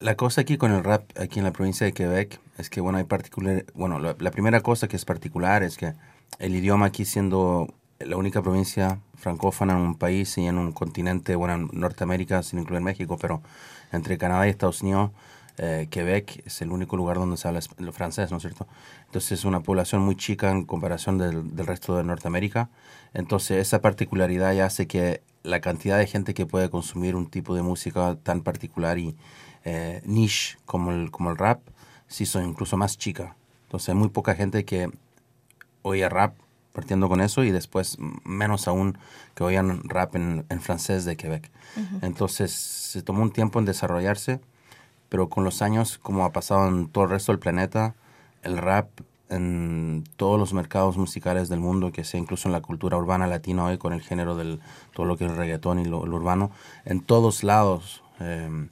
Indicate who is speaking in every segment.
Speaker 1: La cosa aquí con el rap, aquí en la provincia de Quebec, es que, bueno, hay particular, bueno, la, primera cosa que es particular es que el idioma aquí siendo la única provincia francófona en un país y en un continente, bueno, en Norteamérica, sin incluir México, pero entre Canadá y Estados Unidos, eh, Quebec es el único lugar donde se habla lo francés, ¿no es cierto? Entonces es una población muy chica en comparación del, del resto de Norteamérica. Entonces esa particularidad ya hace que la cantidad de gente que puede consumir un tipo de música tan particular y eh, niche como el, como el rap, sí son incluso más chica. Entonces hay muy poca gente que oía rap partiendo con eso y después menos aún que oían rap en, en francés de Quebec. Entonces se tomó un tiempo en desarrollarse, pero con los años, como ha pasado en todo el resto del planeta, el rap en todos los mercados musicales del mundo, que sea incluso en la cultura urbana latina hoy con el género del todo lo que es reggaetón y lo, urbano, en todos lados eh,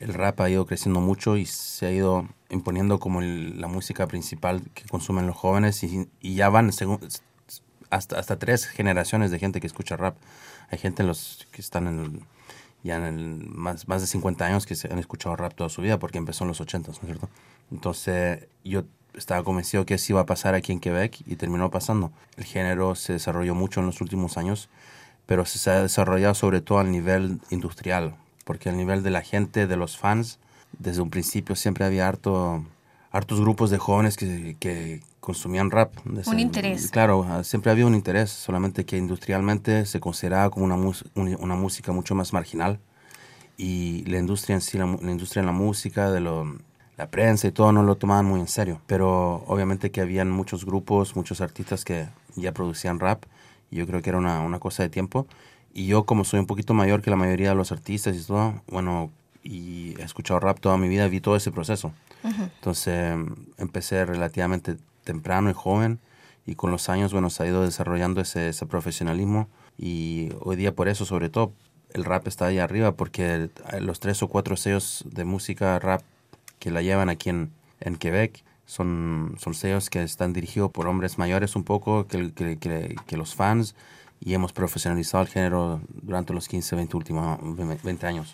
Speaker 1: el rap ha ido creciendo mucho y se ha ido imponiendo como el- la música principal que consumen los jóvenes y, ya van según, hasta, hasta tres generaciones de gente que escucha rap. Hay gente en los que están en el- ya en el, más, más de 50 años que se han escuchado rap toda su vida porque empezó en los 80, ¿no es cierto? Entonces yo estaba convencido que eso iba a pasar aquí en Quebec y terminó pasando. El género se desarrolló mucho en los últimos años, pero se ha desarrollado sobre todo al nivel industrial, porque al nivel de la gente, de los fans, desde un principio siempre había harto, hartos grupos de jóvenes que, que consumían rap. Desde-
Speaker 2: Un interés.
Speaker 1: Claro, ah, siempre había un interés, solamente que industrialmente se consideraba como una, una música mucho más marginal y la industria en sí, la, la industria en la música, de lo, la prensa y todo no lo tomaban muy en serio. Pero obviamente que habían muchos grupos, muchos artistas que ya producían rap y yo creo que era una, una cosa de tiempo. Y yo como soy un poquito mayor que la mayoría de los artistas y todo, bueno, y he escuchado rap toda mi vida, vi todo ese proceso. Entonces em, empecé relativamente temprano y joven y con los años, bueno, se ha ido desarrollando ese, ese profesionalismo y hoy día por eso, sobre todo, el rap está ahí arriba porque los tres o cuatro sellos de música rap que la llevan aquí en, en Quebec son, son sellos que están dirigidos por hombres mayores un poco que, que, los fans y hemos profesionalizado el género durante los 15, 20 últimos 20 años.